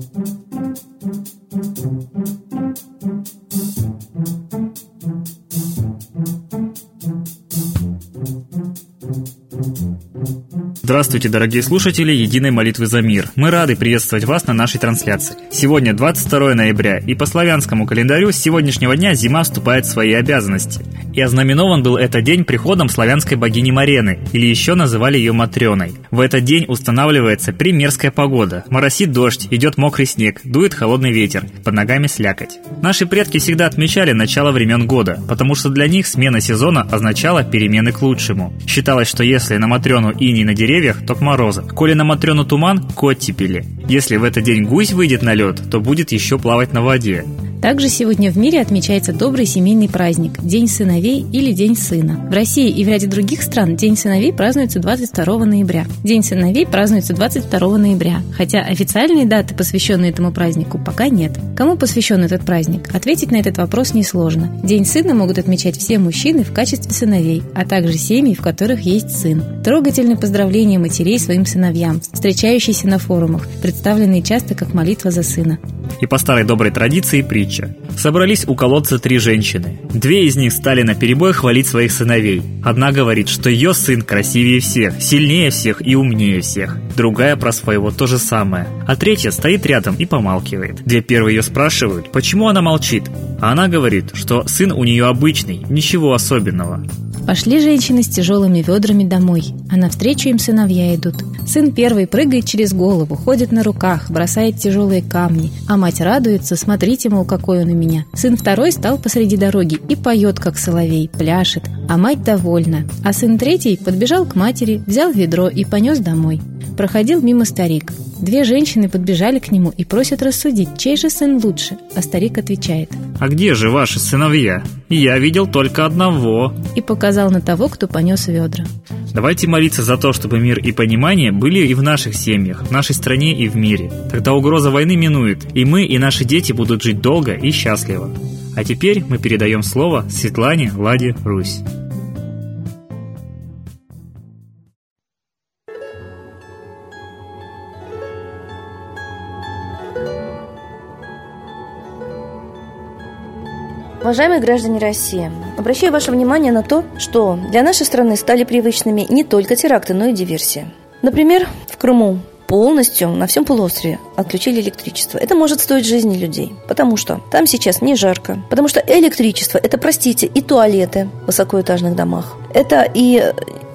thank you. Здравствуйте, дорогие слушатели Единой молитвы за мир. Мы рады приветствовать вас на нашей трансляции. Сегодня 22 ноября, и по славянскому календарю с сегодняшнего дня зима вступает в свои обязанности. И ознаменован был этот день приходом славянской богини Марены, или еще называли ее Матреной. В этот день устанавливается примерская погода. Моросит дождь, идет мокрый снег, дует холодный ветер, под ногами слякоть. Наши предки всегда отмечали начало времен года, потому что для них смена сезона означала перемены к лучшему. Считалось, что если на Матрену иней на деревьях деревьях, то к мороза. Коли на Матрёну туман, к оттепели. Если в этот день гусь выйдет на лед, то будет еще плавать на воде. Также сегодня в мире отмечается добрый семейный праздник – День сыновей или День сына. В России и в ряде других стран День сыновей празднуется 22 ноября. День сыновей празднуется 22 ноября, хотя официальной даты, посвященной этому празднику, пока нет. Кому посвящен этот праздник? Ответить на этот вопрос несложно. День сына могут отмечать все мужчины в качестве сыновей, а также семьи, в которых есть сын. Трогательное поздравление матерей своим сыновьям, встречающиеся на форумах, представленные часто как молитва за сына. И по старой доброй традиции притча. Собрались у колодца три женщины. Две из них стали на перебой хвалить своих сыновей. Одна говорит, что ее сын красивее всех, сильнее всех и умнее всех. Другая про своего то же самое. А третья стоит рядом и помалкивает. Две первые ее спрашивают, почему она молчит. А она говорит, что сын у нее обычный, ничего особенного. Пошли женщины с тяжелыми ведрами домой, а навстречу им сыновья идут. Сын первый прыгает через голову, ходит на руках, бросает тяжелые камни, а мать радуется, смотрите, мол, какой он у меня. Сын второй стал посреди дороги и поет, как соловей, пляшет, а мать довольна. А сын третий подбежал к матери, взял ведро и понес домой. Проходил мимо старик. Две женщины подбежали к нему и просят рассудить, чей же сын лучше, а старик отвечает. «А где же ваши сыновья? Я видел только одного». И показал на того, кто понес ведра. Давайте молиться за то, чтобы мир и понимание были и в наших семьях, в нашей стране и в мире. Тогда угроза войны минует, и мы, и наши дети будут жить долго и счастливо. А теперь мы передаем слово Светлане Ладе Русь. Уважаемые граждане России, обращаю ваше внимание на то, что для нашей страны стали привычными не только теракты, но и диверсии. Например, в Крыму полностью на всем полуострове отключили электричество. Это может стоить жизни людей, потому что там сейчас не жарко, потому что электричество – это, простите, и туалеты в высокоэтажных домах, это и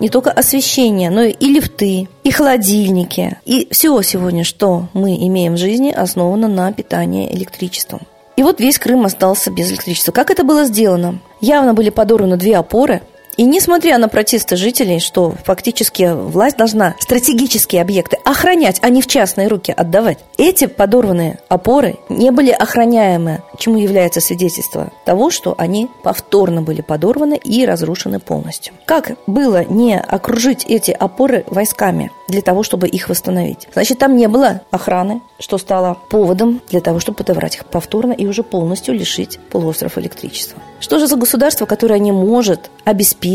не только освещение, но и лифты, и холодильники, и все сегодня, что мы имеем в жизни, основано на питании электричеством. И вот весь Крым остался без электричества. Как это было сделано? Явно были подорваны две опоры, и несмотря на протесты жителей, что фактически власть должна стратегические объекты охранять, а не в частные руки отдавать, эти подорванные опоры не были охраняемы, чему является свидетельство того, что они повторно были подорваны и разрушены полностью. Как было не окружить эти опоры войсками для того, чтобы их восстановить? Значит, там не было охраны, что стало поводом для того, чтобы подобрать их повторно и уже полностью лишить полуостров электричества. Что же за государство, которое не может обеспечить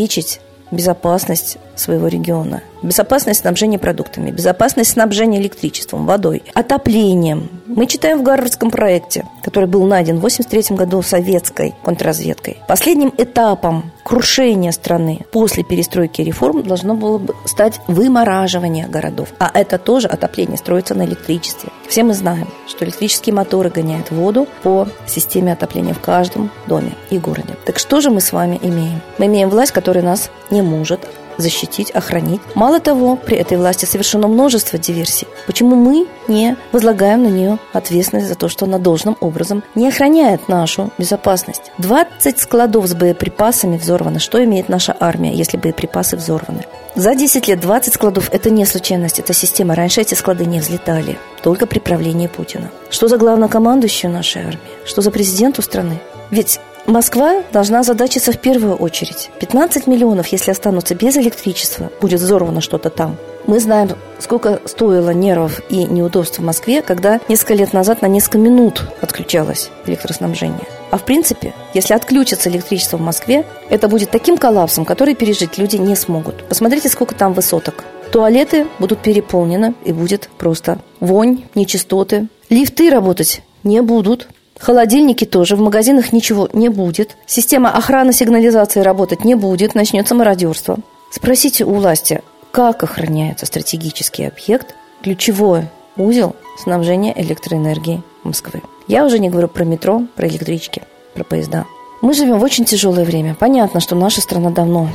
безопасность своего региона, безопасность снабжения продуктами, безопасность снабжения электричеством, водой, отоплением. Мы читаем в Гарвардском проекте, который был найден в 1983 году советской контрразведкой. Последним этапом крушения страны после перестройки реформ должно было бы стать вымораживание городов. А это тоже отопление строится на электричестве. Все мы знаем, что электрические моторы гоняют воду по системе отопления в каждом доме и городе. Так что же мы с вами имеем? Мы имеем власть, которая нас не может защитить, охранить. Мало того, при этой власти совершено множество диверсий. Почему мы не возлагаем на нее ответственность за то, что она должным образом не охраняет нашу безопасность? 20 складов с боеприпасами взорвано. Что имеет наша армия, если боеприпасы взорваны? За 10 лет 20 складов – это не случайность, это система. Раньше эти склады не взлетали, только при правлении Путина. Что за главнокомандующую нашей армии? Что за президенту страны? Ведь Москва должна задачиться в первую очередь. 15 миллионов, если останутся без электричества, будет взорвано что-то там. Мы знаем, сколько стоило нервов и неудобств в Москве, когда несколько лет назад на несколько минут отключалось электроснабжение. А в принципе, если отключится электричество в Москве, это будет таким коллапсом, который пережить люди не смогут. Посмотрите, сколько там высоток. Туалеты будут переполнены и будет просто вонь, нечистоты, Лифты работать не будут. Холодильники тоже, в магазинах ничего не будет. Система охраны сигнализации работать не будет, начнется мародерство. Спросите у власти, как охраняется стратегический объект, ключевой узел снабжения электроэнергией Москвы. Я уже не говорю про метро, про электрички, про поезда. Мы живем в очень тяжелое время. Понятно, что наша страна давно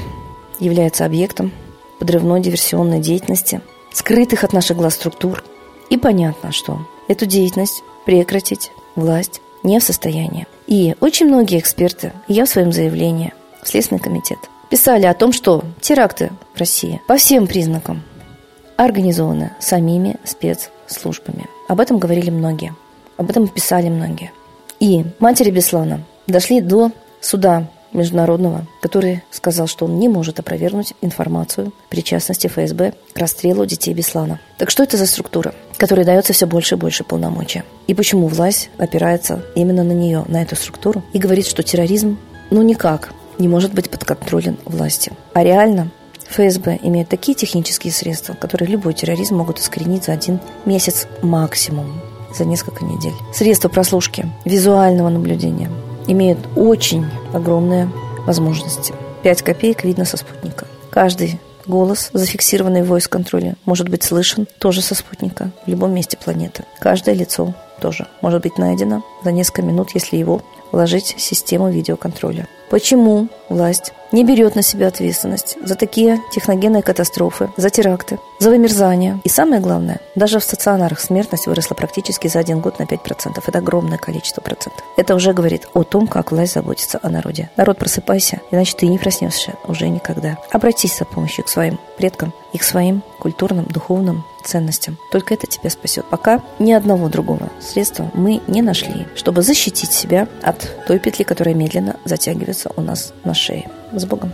является объектом подрывной диверсионной деятельности, скрытых от наших глаз структур. И понятно, что эту деятельность прекратить власть не в состоянии. И очень многие эксперты, я в своем заявлении в Следственный комитет, писали о том, что теракты в России по всем признакам организованы самими спецслужбами. Об этом говорили многие, об этом писали многие. И матери Беслана дошли до суда международного, который сказал, что он не может опровергнуть информацию причастности ФСБ к расстрелу детей Беслана. Так что это за структура, которой дается все больше и больше полномочия? И почему власть опирается именно на нее, на эту структуру, и говорит, что терроризм, ну никак, не может быть подконтролен властью. А реально ФСБ имеет такие технические средства, которые любой терроризм могут искоренить за один месяц максимум, за несколько недель. Средства прослушки, визуального наблюдения, имеют очень огромные возможности. 5 копеек видно со спутника. Каждый голос, зафиксированный в voice-контроле, может быть слышен тоже со спутника в любом месте планеты. Каждое лицо тоже может быть найдено за несколько минут, если его вложить в систему видеоконтроля. Почему власть не берет на себя ответственность за такие техногенные катастрофы, за теракты, за вымерзание. И самое главное, даже в стационарах смертность выросла практически за один год на 5%. Это огромное количество процентов. Это уже говорит о том, как власть заботится о народе. Народ, просыпайся, иначе ты не проснешься уже никогда. Обратись за помощью к своим предкам и к своим культурным, духовным ценностям. Только это тебя спасет. Пока ни одного другого средства мы не нашли, чтобы защитить себя от той петли, которая медленно затягивается у нас на шее. С Богом!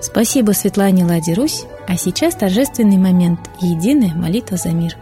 Спасибо Светлане Ладе Русь, а сейчас торжественный момент – единая молитва за мир –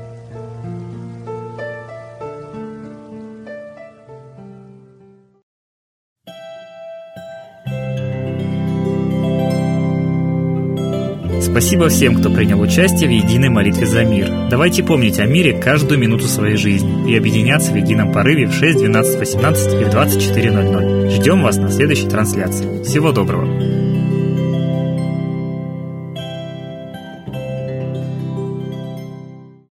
Спасибо всем, кто принял участие в единой молитве за мир. Давайте помнить о мире каждую минуту своей жизни и объединяться в едином порыве в 6, 12, 18 и в 24.00. Ждем вас на следующей трансляции. Всего доброго!